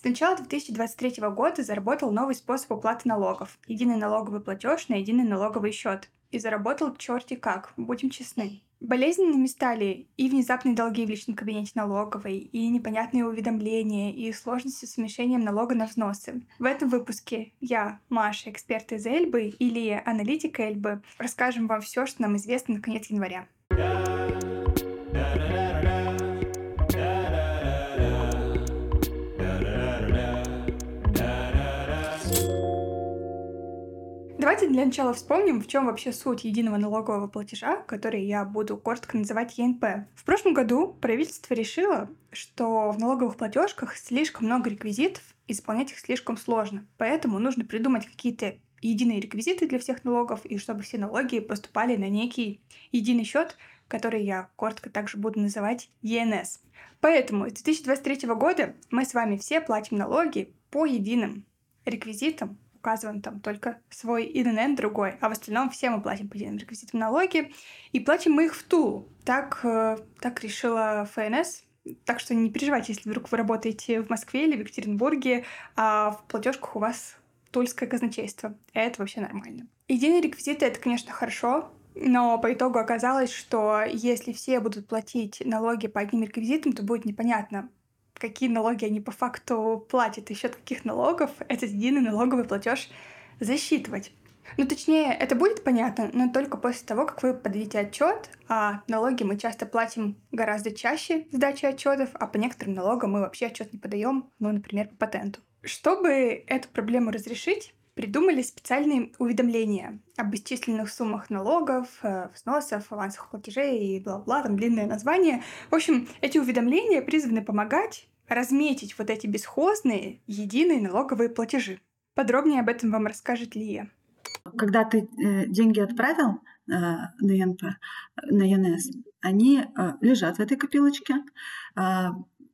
С начала 2023 года заработал новый способ уплаты налогов – единый налоговый платеж на единый налоговый счет. И заработал черти как, будем честны. Болезненными стали и внезапные долги в личном кабинете налоговой, и непонятные уведомления, и сложности с уменьшением налога на взносы. В этом выпуске я, Маша, эксперт из Эльбы, и Лия, аналитик Эльбы, расскажем вам все, что нам известно на конец января. Давайте для начала вспомним, в чем вообще суть единого налогового платежа, который я буду коротко называть ЕНП. В прошлом году правительство решило, что в налоговых платежках слишком много реквизитов, исполнять их слишком сложно. Поэтому нужно придумать какие-то единые реквизиты для всех налогов, и чтобы все налоги поступали на некий единый счет, который я коротко также буду называть ЕНС. Поэтому с 2023 года мы с вами все платим налоги по единым реквизитам, указываем там только свой ИНН другой, а в остальном все мы платим по единым реквизитам налоги, и платим мы их в Тулу. Так, э, так решила ФНС, так что не переживайте, если вдруг вы работаете в Москве или в Екатеринбурге, а в платежках у вас тульское казначейство. Это вообще нормально. Единые реквизиты — это, конечно, хорошо, но по итогу оказалось, что если все будут платить налоги по одним реквизитам, то будет непонятно, какие налоги они по факту платят, и счет каких налогов этот единый налоговый платеж засчитывать. Ну, точнее, это будет понятно, но только после того, как вы подадите отчет, а налоги мы часто платим гораздо чаще сдачи отчетов, а по некоторым налогам мы вообще отчет не подаем, ну, например, по патенту. Чтобы эту проблему разрешить, придумали специальные уведомления об исчисленных суммах налогов, э, взносов, авансовых платежей и бла-бла, там длинное название. В общем, эти уведомления призваны помогать разметить вот эти бесхозные единые налоговые платежи. Подробнее об этом вам расскажет Лия. Когда ты э, деньги отправил э, на ЕНП, на ЕНС, они э, лежат в этой копилочке,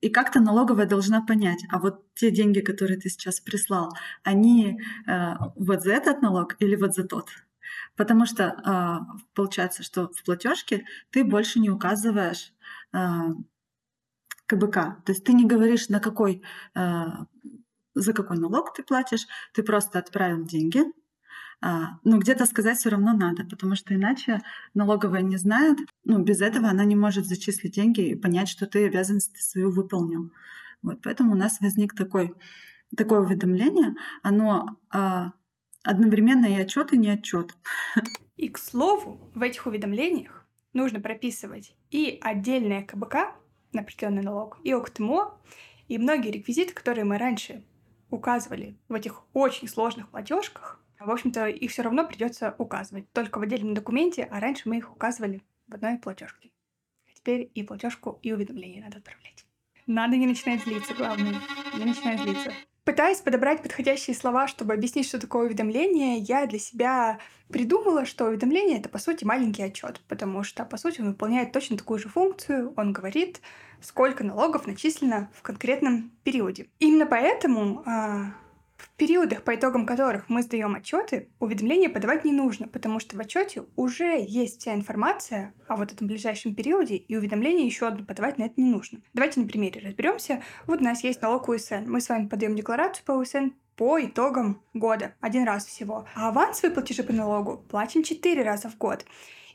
и как-то налоговая должна понять, а вот те деньги, которые ты сейчас прислал, они вот за этот налог или вот за тот? Потому что получается, что в платежке ты больше не указываешь КБК. То есть ты не говоришь, на какой, э, за какой налог ты платишь, ты просто отправил деньги, а, но где-то сказать все равно надо, потому что иначе налоговая не знает, ну, без этого она не может зачислить деньги и понять, что ты обязанность свою выполнил. Вот, поэтому у нас возник такой, такое уведомление, оно а, одновременно и отчет, и не отчет. И к слову, в этих уведомлениях нужно прописывать и отдельное КБК, на определенный налог, и ОКТМО, и многие реквизиты, которые мы раньше указывали в этих очень сложных платежках, в общем-то, их все равно придется указывать только в отдельном документе, а раньше мы их указывали в одной платежке. А теперь и платежку, и уведомление надо отправлять. Надо не начинать злиться, главное. Не начинать злиться. Пытаясь подобрать подходящие слова, чтобы объяснить, что такое уведомление, я для себя придумала, что уведомление — это, по сути, маленький отчет, потому что, по сути, он выполняет точно такую же функцию. Он говорит, сколько налогов начислено в конкретном периоде. Именно поэтому а, в периодах, по итогам которых мы сдаем отчеты, уведомления подавать не нужно, потому что в отчете уже есть вся информация о вот этом ближайшем периоде, и уведомление еще одно подавать на это не нужно. Давайте на примере разберемся. Вот у нас есть налог УСН. Мы с вами подаем декларацию по УСН по итогам года, один раз всего. А авансовые платежи по налогу платим четыре раза в год.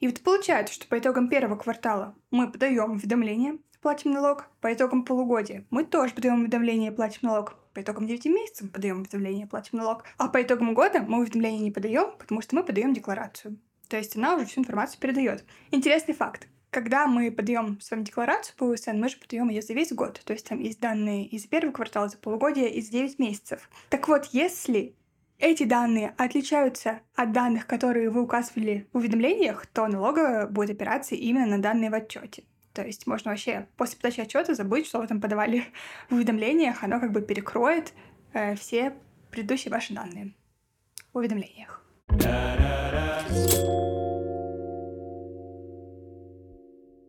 И вот получается, что по итогам первого квартала мы подаем уведомление, платим налог. По итогам полугодия мы тоже подаем уведомление платим налог. По итогам 9 месяцев подаем уведомление, платим налог. А по итогам года мы уведомление не подаем, потому что мы подаем декларацию. То есть она уже всю информацию передает. Интересный факт. Когда мы подаем с вами декларацию по УСН, мы же подаем ее за весь год. То есть там есть данные и за первый квартал, за полугодие, и за 9 месяцев. Так вот, если эти данные отличаются от данных, которые вы указывали в уведомлениях, то налоговая будет опираться именно на данные в отчете. То есть можно вообще после подачи отчета забыть, что вы там подавали в уведомлениях, оно как бы перекроет э, все предыдущие ваши данные в уведомлениях.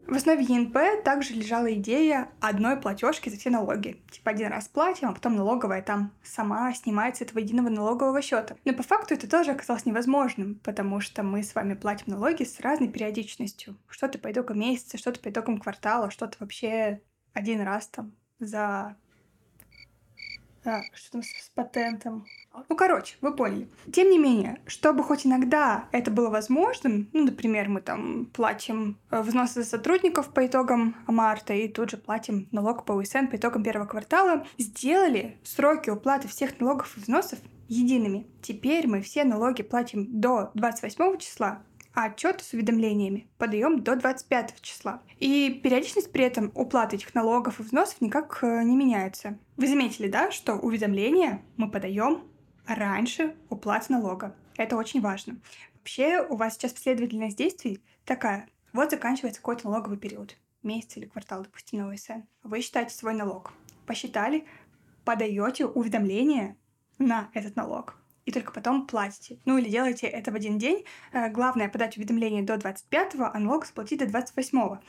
В основе ЕНП также лежала идея одной платежки за все налоги. Типа один раз платим, а потом налоговая там сама снимается этого единого налогового счета. Но по факту это тоже оказалось невозможным, потому что мы с вами платим налоги с разной периодичностью. Что-то по итогам месяца, что-то по итогам квартала, что-то вообще один раз там за А, что там с патентом? Ну, короче, вы поняли. Тем не менее, чтобы хоть иногда это было возможным, ну, например, мы там платим э, взносы за сотрудников по итогам марта и тут же платим налог по УСН по итогам первого квартала, сделали сроки уплаты всех налогов и взносов едиными. Теперь мы все налоги платим до 28 числа, а отчеты с уведомлениями подаем до 25 числа. И периодичность при этом уплаты этих налогов и взносов никак э, не меняется. Вы заметили, да, что уведомления мы подаем раньше уплаты налога. Это очень важно. Вообще у вас сейчас последовательность действий такая. Вот заканчивается какой-то налоговый период. Месяц или квартал, допустим, на ОСН. Вы считаете свой налог. Посчитали, подаете уведомление на этот налог и только потом платите. Ну или делаете это в один день. Э, главное подать уведомление до 25-го, а налог сплатить до 28-го.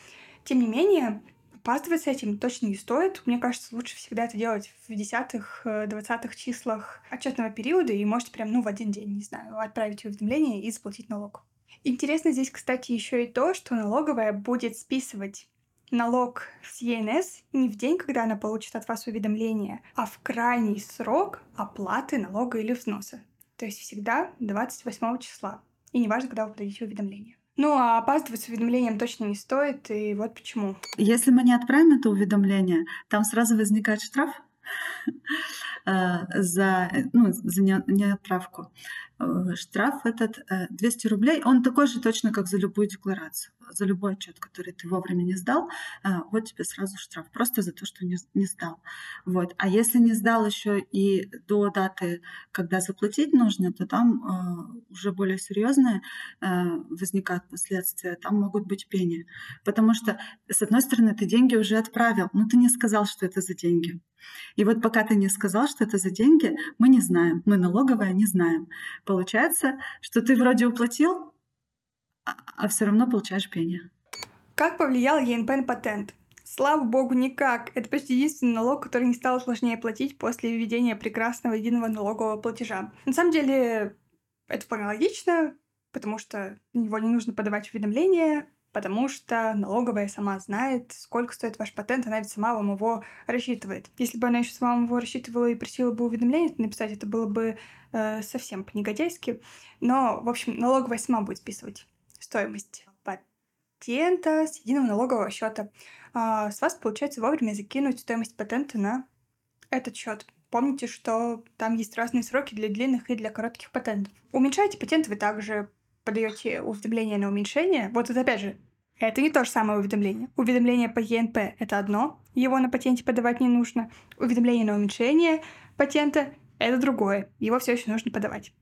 Тем не менее, опаздывать с этим точно не стоит. Мне кажется, лучше всегда это делать в десятых, э, двадцатых числах отчетного периода и можете прям, ну, в один день, не знаю, отправить уведомление и заплатить налог. Интересно здесь, кстати, еще и то, что налоговая будет списывать налог с ЕНС не в день, когда она получит от вас уведомление, а в крайний срок оплаты налога или взноса. То есть всегда 28 числа. И неважно, когда вы подадите уведомление. Ну, а опаздывать с уведомлением точно не стоит, и вот почему. Если мы не отправим это уведомление, там сразу возникает штраф э, за, ну, за неотправку. Э, штраф этот 200 э, рублей, он такой же точно, как за любую декларацию за любой отчет, который ты вовремя не сдал, э, вот тебе сразу штраф, просто за то, что не, не сдал. Вот. А если не сдал еще и до даты, когда заплатить нужно, то там э, уже более серьезные э, возникают последствия, там могут быть пени. Потому что, с одной стороны, ты деньги уже отправил, но ты не сказал, что это за деньги. И вот пока ты не сказал, что это за деньги, мы не знаем, мы налоговая не знаем. Получается, что ты вроде уплатил, а, а все равно получаешь пение. Как повлиял ЕНП патент? Слава богу, никак. Это почти единственный налог, который не стал сложнее платить после введения прекрасного единого налогового платежа. На самом деле, это вполне логично, потому что на него не нужно подавать уведомления, потому что налоговая сама знает, сколько стоит ваш патент, она ведь сама вам его рассчитывает. Если бы она еще сама вам его рассчитывала и просила бы уведомление написать, это было бы э, совсем по-негодяйски. Но, в общем, налоговая сама будет списывать стоимость патента с единого налогового счета. А, с вас получается вовремя закинуть стоимость патента на этот счет. Помните, что там есть разные сроки для длинных и для коротких патентов. Уменьшаете патент, вы также подаете уведомление на уменьшение. Вот это опять же, это не то же самое уведомление. Уведомление по ЕНП — это одно, его на патенте подавать не нужно. Уведомление на уменьшение патента — это другое, его все еще нужно подавать.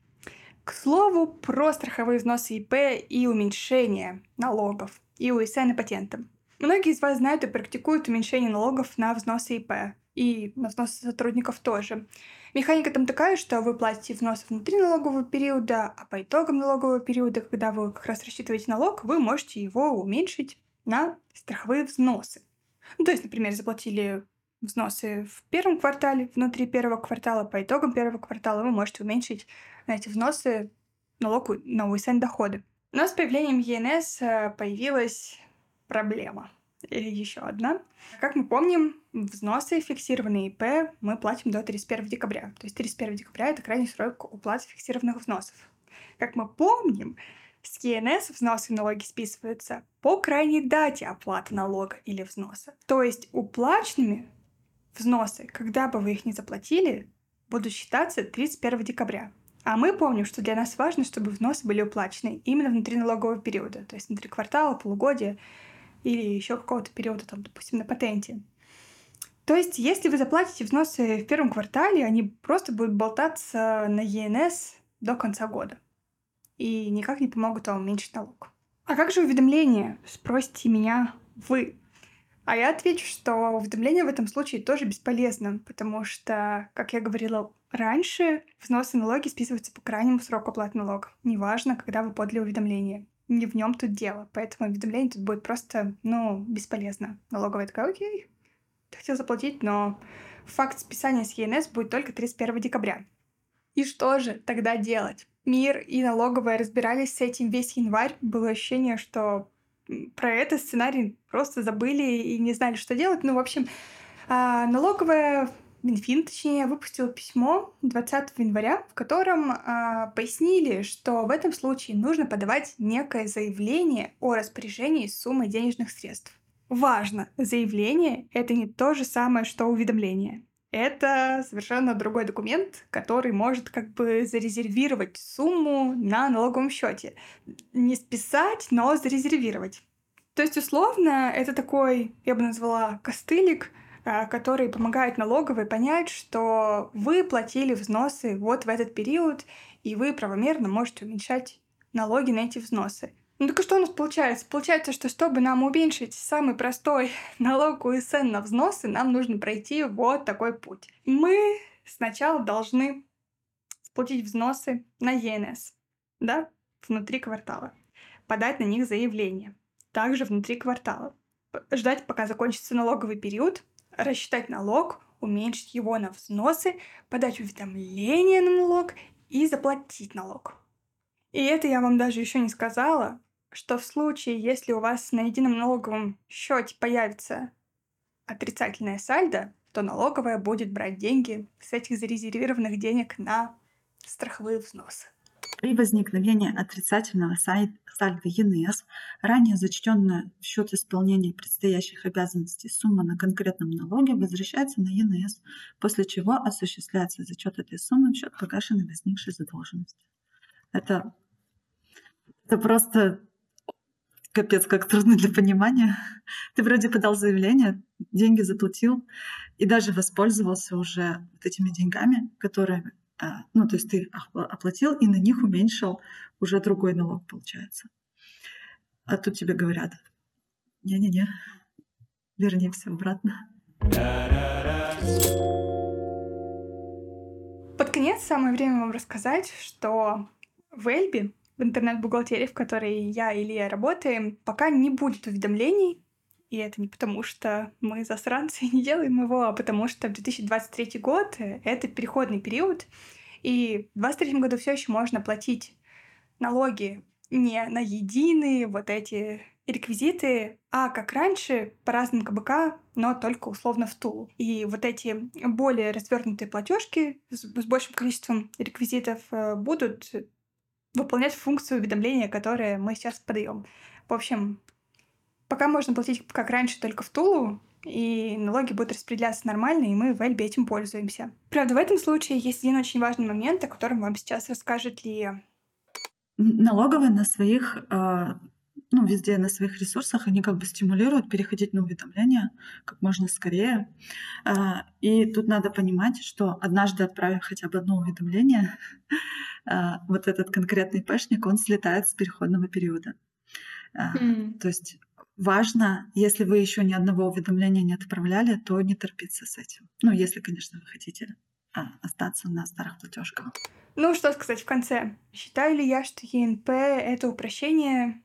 К слову, про страховые взносы ИП и уменьшение налогов и УСН и патентам. Многие из вас знают и практикуют уменьшение налогов на взносы ИП и на взносы сотрудников тоже. Механика там такая, что вы платите взносы внутри налогового периода, а по итогам налогового периода, когда вы как раз рассчитываете налог, вы можете его уменьшить на страховые взносы. Ну, то есть, например, заплатили взносы в первом квартале, внутри первого квартала, по итогам первого квартала вы можете уменьшить на эти взносы налог на УСН доходы. Но с появлением ЕНС э, появилась проблема. Или еще одна. Как мы помним, взносы фиксированные ИП мы платим до 31 декабря. То есть 31 декабря — это крайний срок уплаты фиксированных взносов. Как мы помним, с ЕНС взносы и налоги списываются по крайней дате оплаты налога или взноса. То есть уплаченными взносы, когда бы вы их не заплатили, будут считаться 31 декабря. А мы помним, что для нас важно, чтобы взносы были уплачены именно внутри налогового периода, то есть внутри квартала, полугодия или еще какого-то периода, там, допустим, на патенте. То есть, если вы заплатите взносы в первом квартале, они просто будут болтаться на ЕНС до конца года и никак не помогут вам уменьшить налог. А как же уведомления? Спросите меня вы. А я отвечу, что уведомление в этом случае тоже бесполезно, потому что, как я говорила раньше, взносы налоги списываются по крайнему сроку оплаты налогов. Неважно, когда вы подали уведомление. Не в нем тут дело. Поэтому уведомление тут будет просто, ну, бесполезно. Налоговая такая, окей, ты хотел заплатить, но факт списания с ЕНС будет только 31 декабря. И что же тогда делать? Мир и налоговая разбирались с этим весь январь. Было ощущение, что про этот сценарий просто забыли и не знали, что делать. Ну, в общем, а, налоговая Минфин, точнее, выпустил письмо 20 января, в котором э, пояснили, что в этом случае нужно подавать некое заявление о распоряжении суммой денежных средств. Важно, заявление — это не то же самое, что уведомление. Это совершенно другой документ, который может как бы зарезервировать сумму на налоговом счете. Не списать, но зарезервировать. То есть, условно, это такой, я бы назвала, костылик — а, который помогает налоговой понять, что вы платили взносы вот в этот период, и вы правомерно можете уменьшать налоги на эти взносы. Ну так что у нас получается? Получается, что чтобы нам уменьшить самый простой налог УСН на взносы, нам нужно пройти вот такой путь. Мы сначала должны сплатить взносы на ЕНС, да, внутри квартала, подать на них заявление, также внутри квартала, ждать, пока закончится налоговый период, рассчитать налог, уменьшить его на взносы, подать уведомление на налог и заплатить налог. И это я вам даже еще не сказала, что в случае, если у вас на едином налоговом счете появится отрицательное сальдо, то налоговая будет брать деньги с этих зарезервированных денег на страховые взносы. При возникновении отрицательного сальдо ЕНС, ранее зачтенная в счет исполнения предстоящих обязанностей сумма на конкретном налоге возвращается на ЕНС, после чего осуществляется зачет этой суммы в счет погашенной возникшей задолженности. Это, это просто капец, как трудно для понимания. Ты вроде подал заявление, деньги заплатил и даже воспользовался уже вот этими деньгами, которые а, ну, то есть ты оплатил и на них уменьшил уже другой налог, получается. А тут тебе говорят, не-не-не, верни обратно. Под конец самое время вам рассказать, что в Эльбе, в интернет-бухгалтерии, в которой я и Илья работаем, пока не будет уведомлений и это не потому, что мы засранцы и не делаем его, а потому что 2023 год — это переходный период, и в 2023 году все еще можно платить налоги не на единые вот эти реквизиты, а как раньше по разным КБК, но только условно в Тулу. И вот эти более развернутые платежки с, с большим количеством реквизитов э, будут выполнять функцию уведомления, которое мы сейчас подаем. В общем, Пока можно платить, как раньше, только в Тулу, и налоги будут распределяться нормально, и мы в Эльбе этим пользуемся. Правда, в этом случае есть один очень важный момент, о котором вам сейчас расскажет Лия. Налоговые на своих а, ну, везде на своих ресурсах, они как бы стимулируют переходить на уведомления как можно скорее. А, и тут надо понимать, что однажды отправив хотя бы одно уведомление, вот этот конкретный пэшник, он слетает с переходного периода. Mm. То есть важно, если вы еще ни одного уведомления не отправляли, то не торопиться с этим. Ну, если, конечно, вы хотите а, остаться на старых платежках. Ну, что сказать в конце. Считаю ли я, что ЕНП — это упрощение?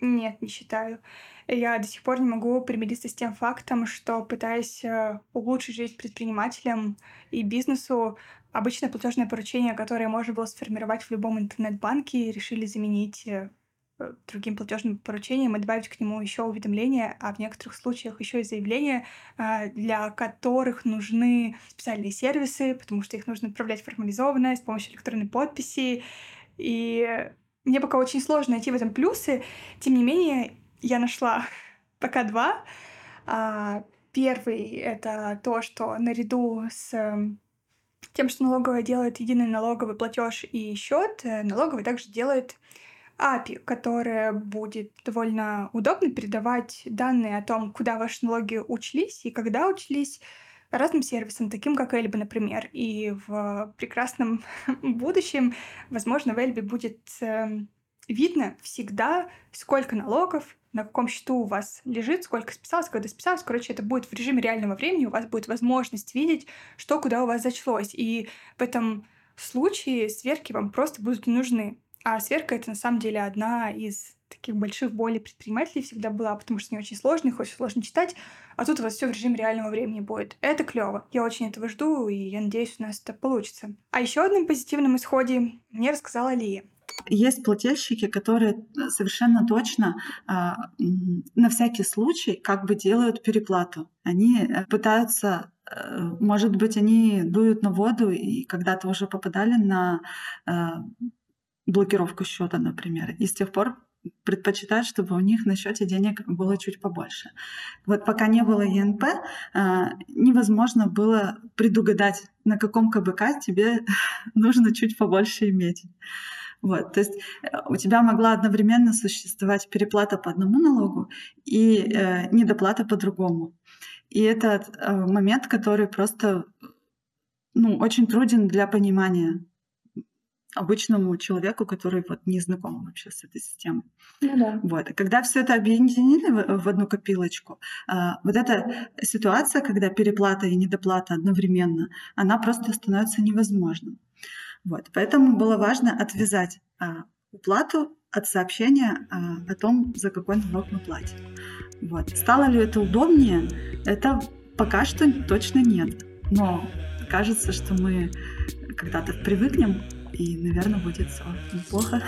Нет, не считаю. Я до сих пор не могу примириться с тем фактом, что пытаясь э, улучшить жизнь предпринимателям и бизнесу, обычное платежное поручение, которое можно было сформировать в любом интернет-банке, решили заменить э, Э, другим платежным поручением и добавить к нему еще уведомления, а в некоторых случаях еще и заявления, для которых нужны специальные сервисы, потому что их нужно отправлять формализованно с помощью электронной подписи. И мне пока очень сложно найти в этом плюсы. Тем не менее, я нашла пока два. А, первый — это то, что наряду с эм, тем, что налоговая делает единый налоговый платеж и счет, э, налоговый также делает API, которая будет довольно удобно передавать данные о том, куда ваши налоги учлись и когда учлись разным сервисам, таким как Эльба, например. И в прекрасном будущем, возможно, в Эльбе будет э, видно всегда, сколько налогов, на каком счету у вас лежит, сколько списалось, когда списалось. Короче, это будет в режиме реального времени, у вас будет возможность видеть, что куда у вас зачлось. И в этом случае сверки вам просто будут нужны. А сверка — это на самом деле одна из таких больших болей предпринимателей всегда была, потому что не очень сложно, их очень сложно читать, а тут у вас все в режиме реального времени будет. Это клево. Я очень этого жду, и я надеюсь, у нас это получится. А еще одном позитивном исходе мне рассказала Лия. Есть плательщики, которые совершенно точно а, на всякий случай как бы делают переплату. Они э, пытаются э, может быть, они дуют на воду и когда-то уже попадали на блокировку счета, например. И с тех пор предпочитают, чтобы у них на счете денег было чуть побольше. Вот пока не было ЕНП, а, невозможно было предугадать, на каком КБК тебе нужно чуть побольше иметь. Вот, то есть э, у тебя могла одновременно существовать переплата по одному налогу и э, недоплата по другому. И это э, момент, который просто ну, очень труден для понимания обычному человеку, который вот не знаком вообще с этой системой. Ну да. Вот. когда все это объединили в, одну копилочку, а, вот эта ситуация, когда переплата и недоплата одновременно, она просто становится невозможным. Вот. Поэтому было важно отвязать а, уплату от сообщения а, о том, за какой налог мы платим. Вот. Стало ли это удобнее? Это пока что точно нет. Но кажется, что мы когда-то привыкнем и, наверное, будет все неплохо.